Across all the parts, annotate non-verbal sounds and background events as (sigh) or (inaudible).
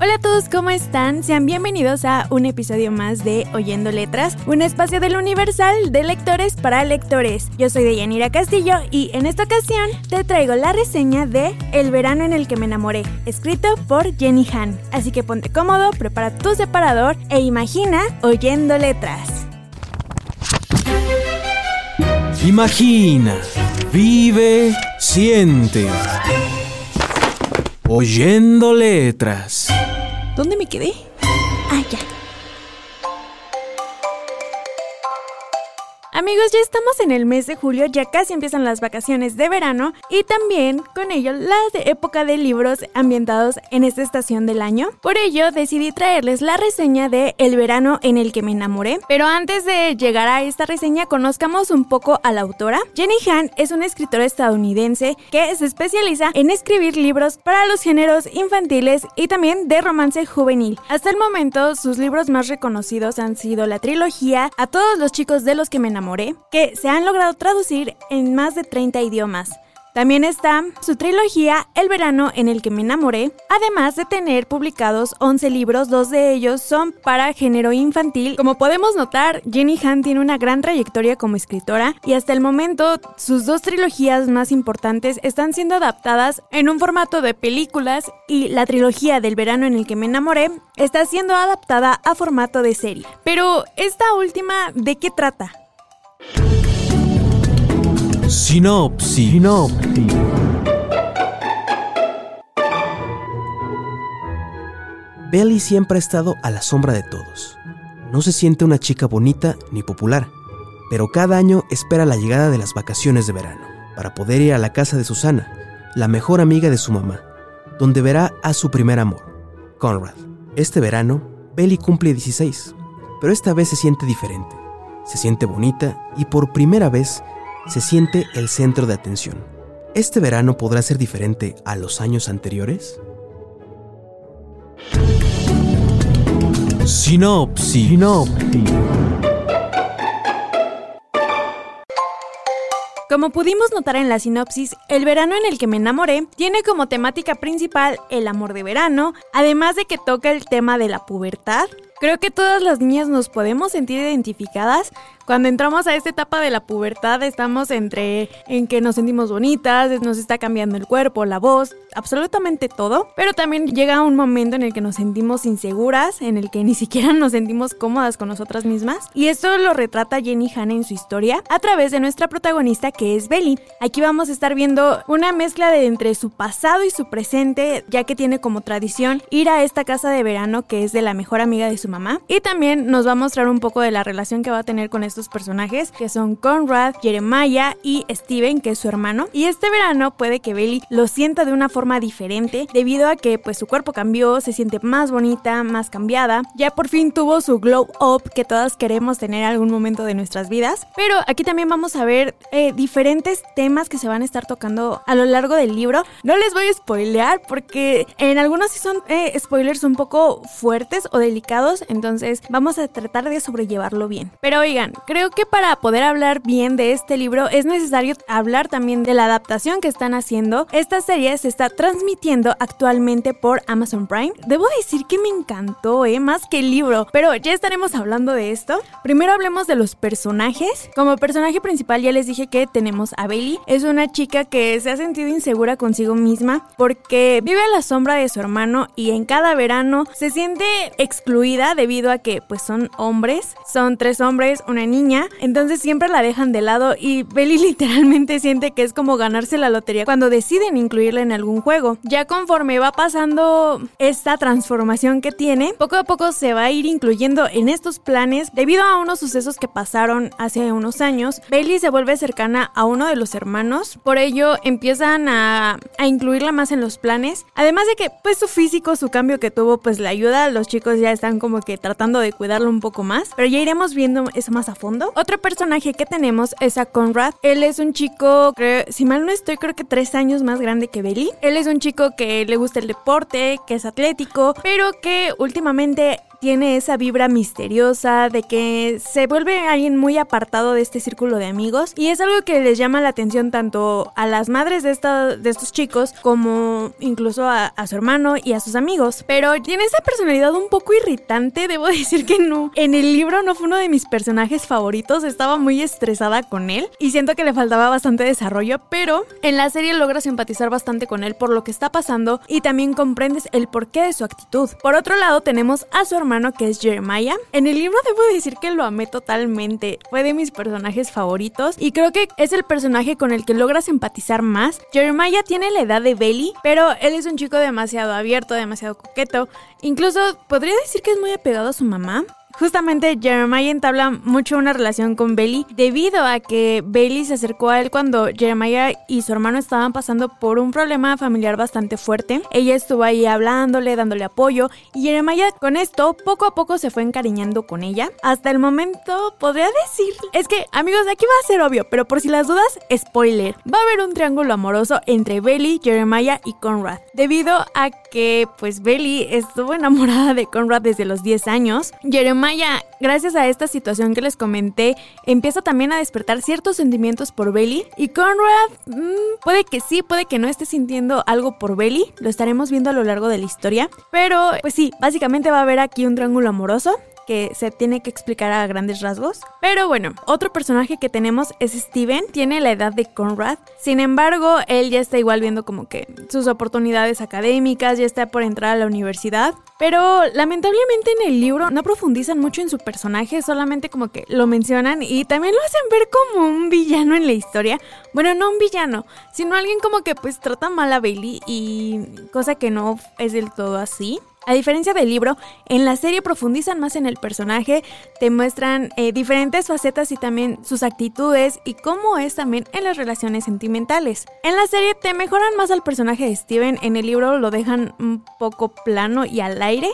Hola a todos, ¿cómo están? Sean bienvenidos a un episodio más de Oyendo Letras, un espacio del Universal de lectores para lectores. Yo soy Deyanira Castillo y en esta ocasión te traigo la reseña de El verano en el que me enamoré, escrito por Jenny Han. Así que ponte cómodo, prepara tu separador e imagina Oyendo Letras. Imagina, vive, siente. Oyendo letras. ¿Dónde me quedé? Ah, ya. Amigos, ya estamos en el mes de julio, ya casi empiezan las vacaciones de verano y también con ello la de época de libros ambientados en esta estación del año. Por ello decidí traerles la reseña de El verano en el que me enamoré. Pero antes de llegar a esta reseña, conozcamos un poco a la autora. Jenny Han es una escritora estadounidense que se especializa en escribir libros para los géneros infantiles y también de romance juvenil. Hasta el momento, sus libros más reconocidos han sido la trilogía A todos los chicos de los que me enamoré que se han logrado traducir en más de 30 idiomas. También está su trilogía El verano en el que me enamoré, además de tener publicados 11 libros, dos de ellos son para género infantil. Como podemos notar, Jenny Han tiene una gran trayectoria como escritora y hasta el momento sus dos trilogías más importantes están siendo adaptadas en un formato de películas y la trilogía del verano en el que me enamoré está siendo adaptada a formato de serie. Pero esta última, ¿de qué trata? Sinopsis. Sinopsis. Belly siempre ha estado a la sombra de todos. No se siente una chica bonita ni popular, pero cada año espera la llegada de las vacaciones de verano para poder ir a la casa de Susana, la mejor amiga de su mamá, donde verá a su primer amor, Conrad. Este verano, Belly cumple 16, pero esta vez se siente diferente. Se siente bonita y por primera vez se siente el centro de atención. ¿Este verano podrá ser diferente a los años anteriores? Sinopsis. Sinopsis. Como pudimos notar en la sinopsis, el verano en el que me enamoré tiene como temática principal el amor de verano, además de que toca el tema de la pubertad. Creo que todas las niñas nos podemos sentir identificadas. Cuando entramos a esta etapa de la pubertad estamos entre en que nos sentimos bonitas, nos está cambiando el cuerpo, la voz, absolutamente todo, pero también llega un momento en el que nos sentimos inseguras, en el que ni siquiera nos sentimos cómodas con nosotras mismas. Y esto lo retrata Jenny Han en su historia a través de nuestra protagonista que es Belly. Aquí vamos a estar viendo una mezcla de entre su pasado y su presente, ya que tiene como tradición ir a esta casa de verano que es de la mejor amiga de su mamá y también nos va a mostrar un poco de la relación que va a tener con estos personajes que son Conrad, Jeremiah y Steven, que es su hermano. Y este verano puede que Belly lo sienta de una forma diferente debido a que pues su cuerpo cambió, se siente más bonita, más cambiada. Ya por fin tuvo su glow up que todas queremos tener en algún momento de nuestras vidas. Pero aquí también vamos a ver eh, diferentes temas que se van a estar tocando a lo largo del libro. No les voy a spoilear porque en algunos sí son eh, spoilers un poco fuertes o delicados, entonces vamos a tratar de sobrellevarlo bien. Pero oigan, Creo que para poder hablar bien de este libro es necesario hablar también de la adaptación que están haciendo. Esta serie se está transmitiendo actualmente por Amazon Prime. Debo decir que me encantó, ¿eh? Más que el libro, pero ya estaremos hablando de esto. Primero hablemos de los personajes. Como personaje principal ya les dije que tenemos a Bailey. Es una chica que se ha sentido insegura consigo misma porque vive a la sombra de su hermano y en cada verano se siente excluida debido a que pues son hombres, son tres hombres, una niña, entonces siempre la dejan de lado y Belly (laughs) literalmente siente que es como ganarse la lotería cuando deciden incluirla en algún juego. Ya conforme va pasando esta transformación que tiene, poco a poco se va a ir incluyendo en estos planes debido a unos sucesos que pasaron hace unos años. Bailey se vuelve cercana a uno de los hermanos, por ello empiezan a, a incluirla más en los planes, además de que pues su físico, su cambio que tuvo pues le ayuda, los chicos ya están como que tratando de cuidarlo un poco más, pero ya iremos viendo eso más a fondo. Otro personaje que tenemos es a Conrad, él es un chico, si mal no estoy, creo que tres años más grande que Belly. Él es un chico que le gusta el deporte, que es atlético, pero que últimamente tiene esa vibra misteriosa de que se vuelve alguien muy apartado de este círculo de amigos y es algo que les llama la atención tanto a las madres de, de estos chicos como incluso a, su hermano y a sus amigos. Pero tiene esa personalidad un poco irritante, debo (laughs) decir que no. En el libro no fue uno de mis personajes favoritos, estaba muy estresada con él y siento que le faltaba bastante desarrollo, pero en la serie logra simpatizar bastante con él por lo que está pasando y también comprendes el porqué de su actitud. Por otro lado tenemos a su hermano hermano que es Jeremiah. En el libro debo decir que lo amé totalmente. Fue de mis personajes favoritos y creo que es el personaje con el que logras empatizar más. Jeremiah tiene la edad de Belly, pero él es un chico demasiado abierto, demasiado coqueto. Incluso podría decir que es muy apegado a su mamá. Justamente Jeremiah entabla mucho una relación con Bailey debido a que Bailey se acercó a él cuando Jeremiah y su hermano estaban pasando por un problema familiar bastante fuerte. Ella estuvo ahí hablándole, dándole apoyo y Jeremiah con esto poco a poco se fue encariñando con ella. Hasta el momento podría decir, es que amigos, aquí va a ser obvio, pero por si las dudas, spoiler, va a haber un triángulo amoroso entre Bailey, Jeremiah y Conrad, debido a que pues Bailey estuvo enamorada de Conrad desde los 10 años. Jeremiah gracias a esta situación que les comenté, empieza también a despertar ciertos sentimientos por Belly. Y Conrad, mm, puede que sí, puede que no esté sintiendo algo por Belly. Lo estaremos viendo a lo largo de la historia. Pero, pues sí, básicamente va a haber aquí un triángulo amoroso que se tiene que explicar a grandes rasgos. Pero bueno, otro personaje que tenemos es Steven, tiene la edad de Conrad. Sin embargo, él ya está igual viendo como que sus oportunidades académicas, ya está por entrar a la universidad. Pero lamentablemente en el libro no profundizan mucho en su personaje, solamente como que lo mencionan y también lo hacen ver como un villano en la historia. Bueno, no un villano, sino alguien como que pues trata mal a Bailey y cosa que no es del todo así. A diferencia del libro, en la serie profundizan más en el personaje, te muestran eh, diferentes facetas y también sus actitudes y cómo es también en las relaciones sentimentales. En la serie te mejoran más al personaje de Steven, en el libro lo dejan un poco plano y al aire,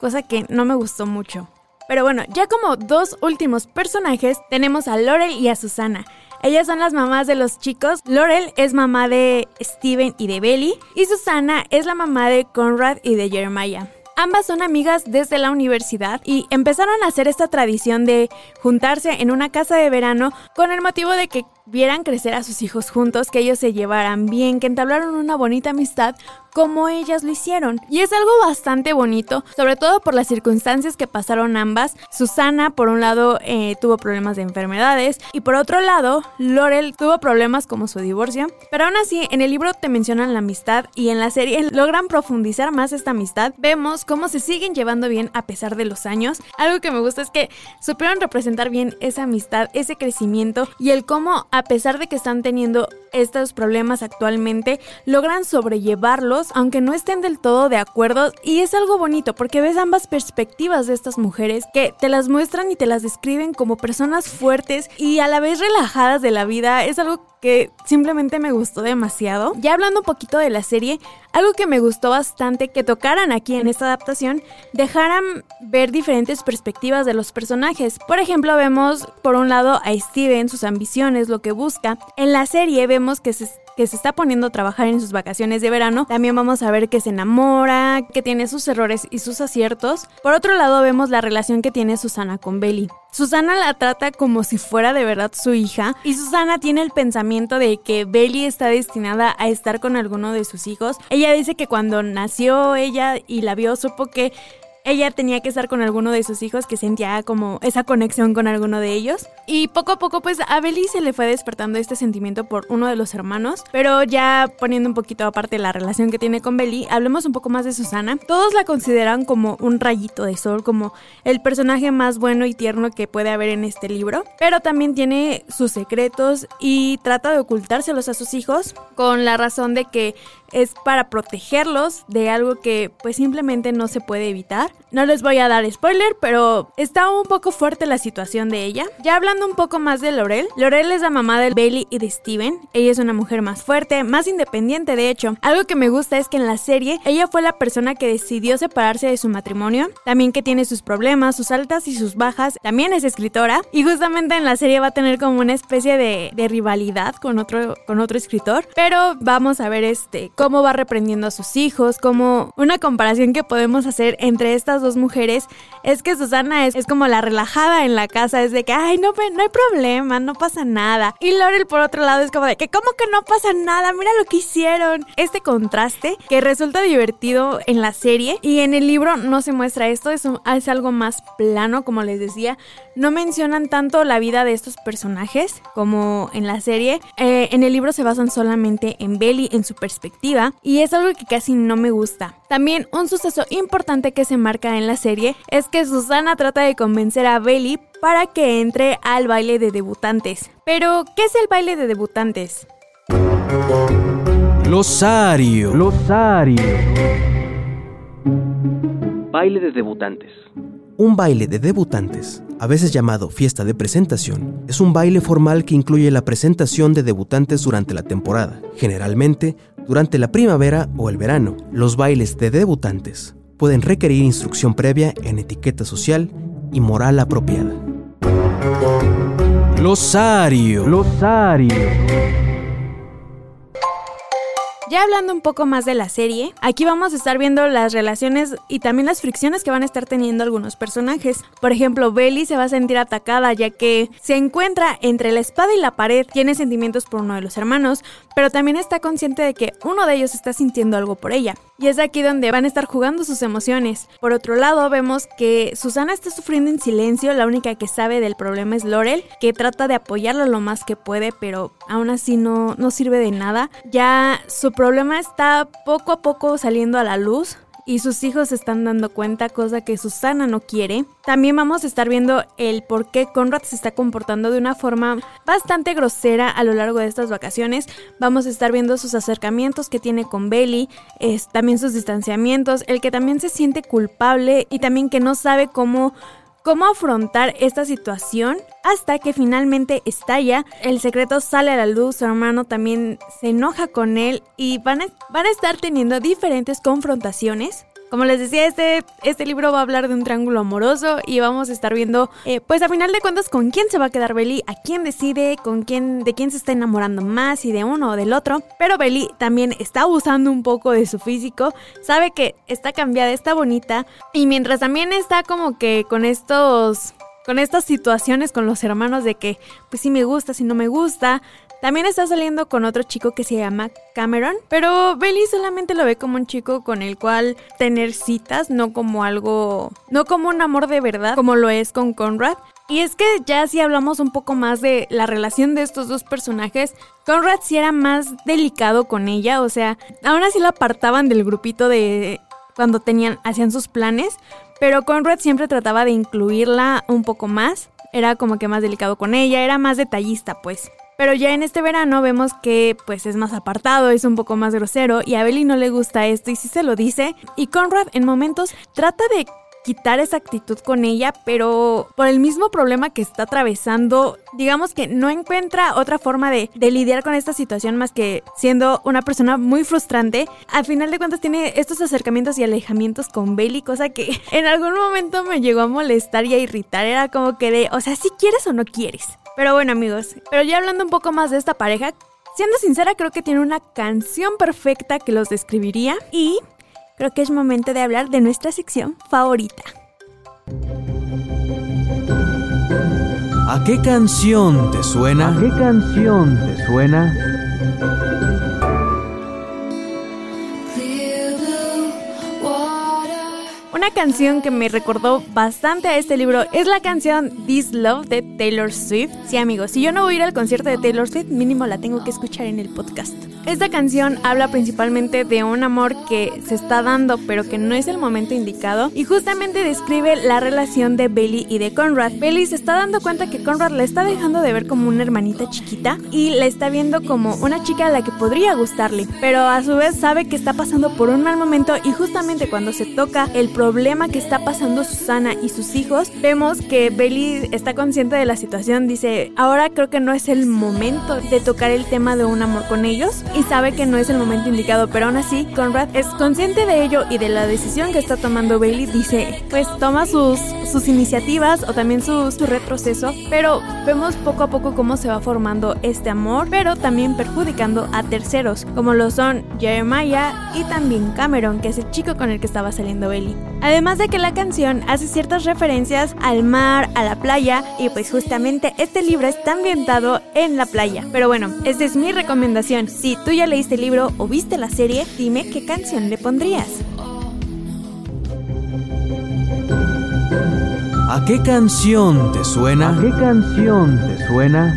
cosa que no me gustó mucho. Pero bueno, ya como dos últimos personajes, tenemos a Laurel y a Susana. Ellas son las mamás de los chicos. Laurel es mamá de Steven y de Belly. Y Susana es la mamá de Conrad y de Jeremiah. Ambas son amigas desde la universidad y empezaron a hacer esta tradición de juntarse en una casa de verano con el motivo de que vieran crecer a sus hijos juntos, que ellos se llevaran bien, que entablaron una bonita amistad como ellas lo hicieron. Y es algo bastante bonito, sobre todo por las circunstancias que pasaron ambas. Susana, por un lado, eh, tuvo problemas de enfermedades y por otro lado, Laurel tuvo problemas como su divorcio. Pero aún así, en el libro te mencionan la amistad y en la serie logran profundizar más esta amistad. Vemos cómo se siguen llevando bien a pesar de los años. Algo que me gusta es que supieron representar bien esa amistad, ese crecimiento y el cómo a pesar de que están teniendo estos problemas actualmente, logran sobrellevarlos aunque no estén del todo de acuerdo y es algo bonito porque ves ambas perspectivas de estas mujeres que te las muestran y te las describen como personas fuertes y a la vez relajadas de la vida. Es algo que simplemente me gustó demasiado. Ya hablando un poquito de la serie, algo que me gustó bastante que tocaran aquí en esta adaptación, dejaran ver diferentes perspectivas de los personajes. Por ejemplo, vemos por un lado a Steven, sus ambiciones, lo que busca. En la serie vemos que se que se está poniendo a trabajar en sus vacaciones de verano. También vamos a ver que se enamora, que tiene sus errores y sus aciertos. Por otro lado, vemos la relación que tiene Susana con Belly. Susana la trata como si fuera de verdad su hija y Susana tiene el pensamiento de que Belly está destinada a estar con alguno de sus hijos. Ella dice que cuando nació ella y la vio supo que ella tenía que estar con alguno de sus hijos que sentía como esa conexión con alguno de ellos. Y poco a poco pues a Belly se le fue despertando este sentimiento por uno de los hermanos, pero ya poniendo un poquito aparte la relación que tiene con Belly, hablemos un poco más de Susana. Todos la consideran como un rayito de sol, como el personaje más bueno y tierno que puede haber en este libro, pero también tiene sus secretos y trata de ocultárselos a sus hijos con la razón de que es para protegerlos de algo que pues simplemente no se puede evitar. No les voy a dar spoiler, pero está un poco fuerte la situación de ella. Ya hablando un poco más de Laurel, Laurel es la mamá de Bailey y de Steven. Ella es una mujer más fuerte, más independiente de hecho. Algo que me gusta es que en la serie ella fue la persona que decidió separarse de su matrimonio, también que tiene sus problemas, sus altas y sus bajas, también es escritora y justamente en la serie va a tener como una especie de, rivalidad con otro, con otro escritor, pero vamos a ver este cómo va reprendiendo a sus hijos, como una comparación que podemos hacer entre estas dos mujeres es que Susana es, es como la relajada en la casa, es de que, ay, no, no hay problema, no pasa nada. Y Laurel por otro lado es como de que, ¿cómo que no pasa nada? Mira lo que hicieron. Este contraste que resulta divertido en la serie y en el libro no se muestra esto, es, algo más plano, como les decía. No mencionan tanto la vida de estos personajes como en la serie. Eh, en el libro se basan solamente en Belly, en su perspectiva, y es algo que casi no me gusta. También un suceso importante que se marca en la serie es que Susana trata de convencer a Belly para que entre al baile de debutantes. Pero, ¿qué es el baile de debutantes? Losario. Losario. Baile de debutantes. Un baile de debutantes, a veces llamado fiesta de presentación, es un baile formal que incluye la presentación de debutantes durante la temporada, generalmente durante la primavera o el verano. Los bailes de debutantes pueden requerir instrucción previa en etiqueta social y moral apropiada. Losario. Losario. Ya hablando un poco más de la serie, aquí vamos a estar viendo las relaciones y también las fricciones que van a estar teniendo algunos personajes. Por ejemplo, Belly se va a sentir atacada ya que se encuentra entre la espada y la pared, tiene sentimientos por uno de los hermanos, pero también está consciente de que uno de ellos está sintiendo algo por ella. Y es aquí donde van a estar jugando sus emociones. Por otro lado, vemos que Susana está sufriendo en silencio, la única que sabe del problema es Laurel, que trata de apoyarla lo más que puede, pero aún así no, no sirve de nada. Ya su problema está poco a poco saliendo a la luz y sus hijos se están dando cuenta, cosa que Susana no quiere. También vamos a estar viendo el por qué Conrad se está comportando de una forma bastante grosera a lo largo de estas vacaciones. Vamos a estar viendo sus acercamientos que tiene con es, también sus distanciamientos, el que también se siente culpable y también que no sabe cómo cómo afrontar esta situación hasta que finalmente estalla, el secreto sale a la luz, su hermano también se enoja con él y van a, van a estar teniendo diferentes confrontaciones como les decía, este, este libro va a hablar de un triángulo amoroso y vamos a estar viendo, eh, pues a final de cuentas, con quién se va a quedar Belly, a quién decide, con quién, de quién se está enamorando más y de uno o del otro. Pero Belly también está abusando un poco de su físico, sabe que está cambiada, está bonita y mientras también está como que con estos con estas situaciones con los hermanos de que pues si me gusta, si no me gusta, también está saliendo con otro chico que se llama Cameron, pero Belly solamente lo ve como un chico con el cual tener citas, no como algo, no como un amor de verdad, como lo es con Conrad. Y es que ya si hablamos un poco más de la relación de estos dos personajes, Conrad sí era más delicado con ella, o sea, aún así la apartaban del grupito de cuando tenían, hacían sus planes, pero Conrad siempre trataba de incluirla un poco más, era como que más delicado con ella, era más detallista pues. Pero ya en este verano vemos que pues es más apartado, es un poco más grosero y a Belly no le gusta esto y sí se lo dice. Y Conrad en momentos trata de quitar esa actitud con ella, pero por el mismo problema que está atravesando, digamos que no encuentra otra forma de, de, lidiar con esta situación más que siendo una persona muy frustrante. Al final de cuentas tiene estos acercamientos y alejamientos con Bailey, cosa que (laughs) en algún momento me llegó a molestar y a irritar. Era como que de, o sea, si quieres o no quieres. Pero bueno amigos, pero ya hablando un poco más de esta pareja, siendo sincera creo que tiene una canción perfecta que los describiría y creo que es momento de hablar de nuestra sección favorita. ¿A qué canción te suena? ¿A qué canción te suena? Una canción que me recordó bastante a este libro es la canción This Love de Taylor Swift. Sí, amigos, si yo no voy a ir al concierto de Taylor Swift, mínimo la tengo que escuchar en el podcast. Esta canción habla principalmente de un amor que se está dando, pero que no es el momento indicado, y justamente describe la relación de Bailey y de Conrad. Bailey se está dando cuenta que Conrad la está dejando de ver como una hermanita chiquita y la está viendo como una chica a la que podría gustarle, pero a su vez sabe que está pasando por un mal momento y justamente cuando se toca el problema que está pasando Susana y sus hijos, vemos que Bailey está consciente de la situación, dice, ahora creo que no es el momento de tocar el tema de un amor con ellos y sabe que no es el momento indicado, pero aún así Conrad es consciente de ello y de la decisión que está tomando Bailey, dice, pues toma sus, sus iniciativas o también su, retroceso, pero vemos poco a poco cómo se va formando este amor, pero también perjudicando a terceros, como lo son Jeremiah y también Cameron, que es el chico con el que estaba saliendo Bailey. Además de que la canción hace ciertas referencias al mar, a la playa, y pues justamente este libro está ambientado en la playa. Pero bueno, esta es mi recomendación. Si tú ya leíste el libro o viste la serie, dime qué canción le pondrías. ¿A qué canción te suena? ¿A qué canción te suena?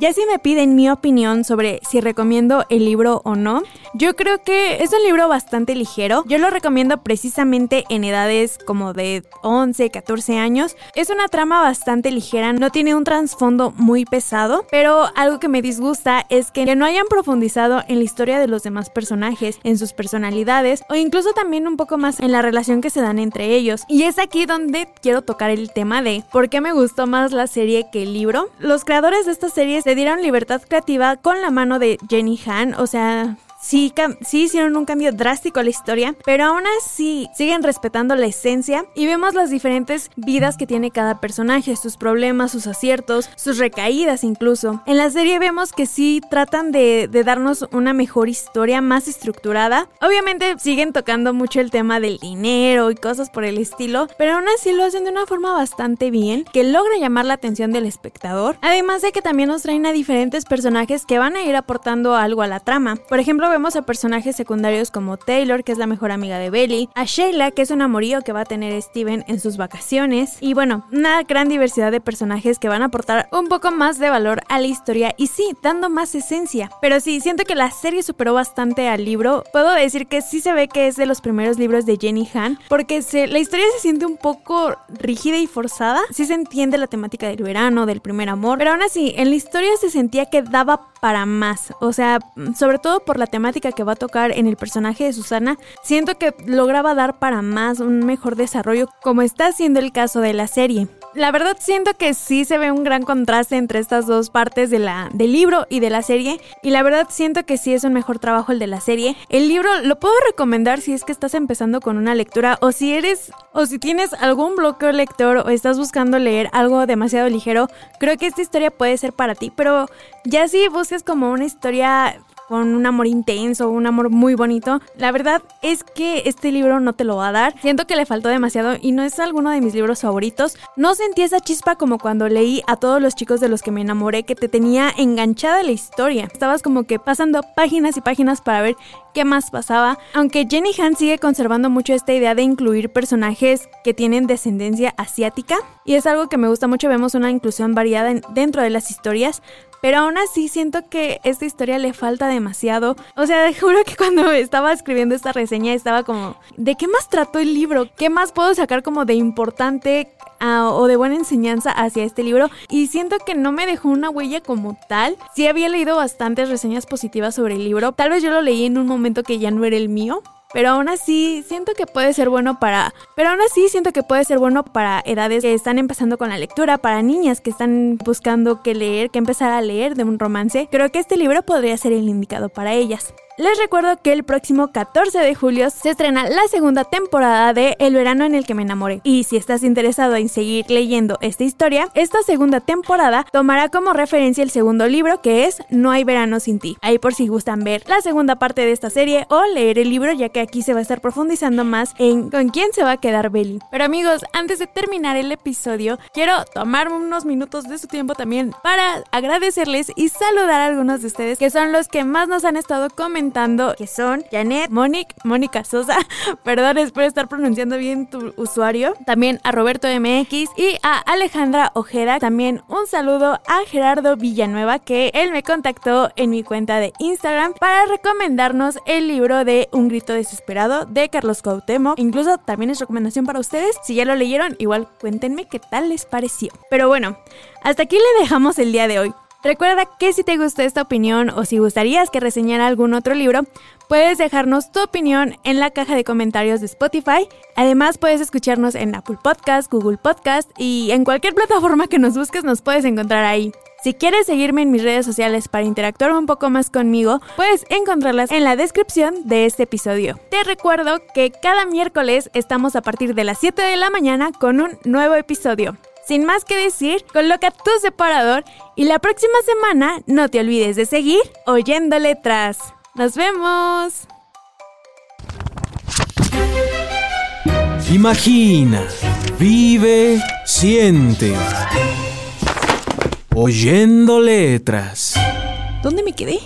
Ya si me piden mi opinión sobre si recomiendo el libro o no, yo creo que es un libro bastante ligero. Yo lo recomiendo precisamente en edades como de 11, 14 años. Es una trama bastante ligera, no tiene un trasfondo muy pesado, pero algo que me disgusta es que no hayan profundizado en la historia de los demás personajes, en sus personalidades o incluso también un poco más en la relación que se dan entre ellos. Y es aquí donde quiero tocar el tema de por qué me gustó más la serie que el libro. Los creadores de esta serie le dieron libertad creativa con la mano de Jenny Han, o sea, sí, sí hicieron un cambio drástico a la historia, pero aún así siguen respetando la esencia y vemos las diferentes vidas que tiene cada personaje, sus problemas, sus aciertos, sus recaídas incluso. En la serie vemos que sí tratan de, de darnos una mejor historia más estructurada. Obviamente siguen tocando mucho el tema del dinero y cosas por el estilo, pero aún así lo hacen de una forma bastante bien, que logra llamar la atención del espectador. Además de que también nos traen a diferentes personajes que van a ir aportando algo a la trama. Por ejemplo, vemos a personajes secundarios como Taylor, que es la mejor amiga de Belly, a Sheila, que es un amorío que va a tener Steven en sus vacaciones, y bueno, una gran diversidad de personajes que van a aportar un poco más de valor a la historia y sí, dando más esencia. Pero sí, siento que la serie superó bastante al libro. Puedo decir que sí se ve que es de los primeros libros de Jenny Han, porque la historia se siente un poco rígida y forzada. Sí se entiende la temática del verano, del primer amor, pero aún así, en la historia se sentía que daba para más. O sea, sobre todo por la temática que va a tocar en el personaje de Susana, siento que lograba dar para más, un mejor desarrollo, como está siendo el caso de la serie. La verdad siento que sí se ve un gran contraste entre estas dos partes de la, del libro y de la serie. Y la verdad siento que sí es un mejor trabajo el de la serie. El libro lo puedo recomendar si es que estás empezando con una lectura o si eres o si tienes algún bloqueo lector o estás buscando leer algo demasiado ligero. Creo que esta historia puede ser para ti. Pero ya si buscas como una historia con un amor intenso, un amor muy bonito. La verdad es que este libro no te lo va a dar. Siento que le faltó demasiado y no es alguno de mis libros favoritos. No sentí esa chispa como cuando leí a todos los chicos de los que me enamoré que te tenía enganchada la historia. Estabas como que pasando páginas y páginas para ver qué más pasaba. Aunque Jenny Han sigue conservando mucho esta idea de incluir personajes que tienen descendencia asiática y es algo que me gusta mucho. Vemos una inclusión variada dentro de las historias, pero aún así siento que esta historia le falta demasiado. O sea, (laughs) juro que cuando estaba escribiendo esta reseña estaba como, ¿de qué más trató el libro? ¿Qué más puedo sacar como de importante o de buena enseñanza hacia este libro? Y siento que no me dejó una huella como tal. Sí había leído bastantes reseñas positivas sobre el libro. Tal vez yo lo leí en un momento que ya no era el mío. Pero aún así, siento que puede ser bueno para. Pero aún así, siento que puede ser bueno para edades que están empezando con la lectura, para niñas que están buscando que leer, que empezar a leer de un romance. Creo que este libro podría ser el indicado para ellas. Les recuerdo que el próximo 14 de julio se estrena la segunda temporada de El verano en el que me enamoré. Y si estás interesado en seguir leyendo esta historia, esta segunda temporada tomará como referencia el segundo libro que es No hay verano sin ti. Ahí por si gustan ver la segunda parte de esta serie o leer el libro ya que aquí se va a estar profundizando más en con quién se va a quedar Belly. Pero amigos, antes de terminar el episodio, quiero tomar unos minutos de su tiempo también para agradecerles y saludar a algunos de ustedes que son los que más nos han estado comentando que son Janet, Monique, Mónica Sosa, (laughs) perdón, espero estar pronunciando bien tu usuario, también a Roberto MX y a Alejandra Ojeda, también un saludo a Gerardo Villanueva que él me contactó en mi cuenta de Instagram para recomendarnos el libro de Un grito desesperado de Carlos Cuauhtémoc, incluso también es recomendación para ustedes, si ya lo leyeron, igual cuéntenme qué tal les pareció. Pero bueno, hasta aquí le dejamos el día de hoy. Recuerda que si te gustó esta opinión o si gustarías que reseñara algún otro libro, puedes dejarnos tu opinión en la caja de comentarios de Spotify. Además, puedes escucharnos en Apple Podcast, Google Podcast y en cualquier plataforma que nos busques nos puedes encontrar ahí. Si quieres seguirme en mis redes sociales para interactuar un poco más conmigo, puedes encontrarlas en la descripción de este episodio. Te recuerdo que cada miércoles estamos a partir de las 7 de la mañana con un nuevo episodio. Sin más que decir, coloca tu separador y la próxima semana no te olvides de seguir oyendo letras. ¡Nos vemos! Imagina, vive, siente. Oyendo letras. ¿Dónde me quedé?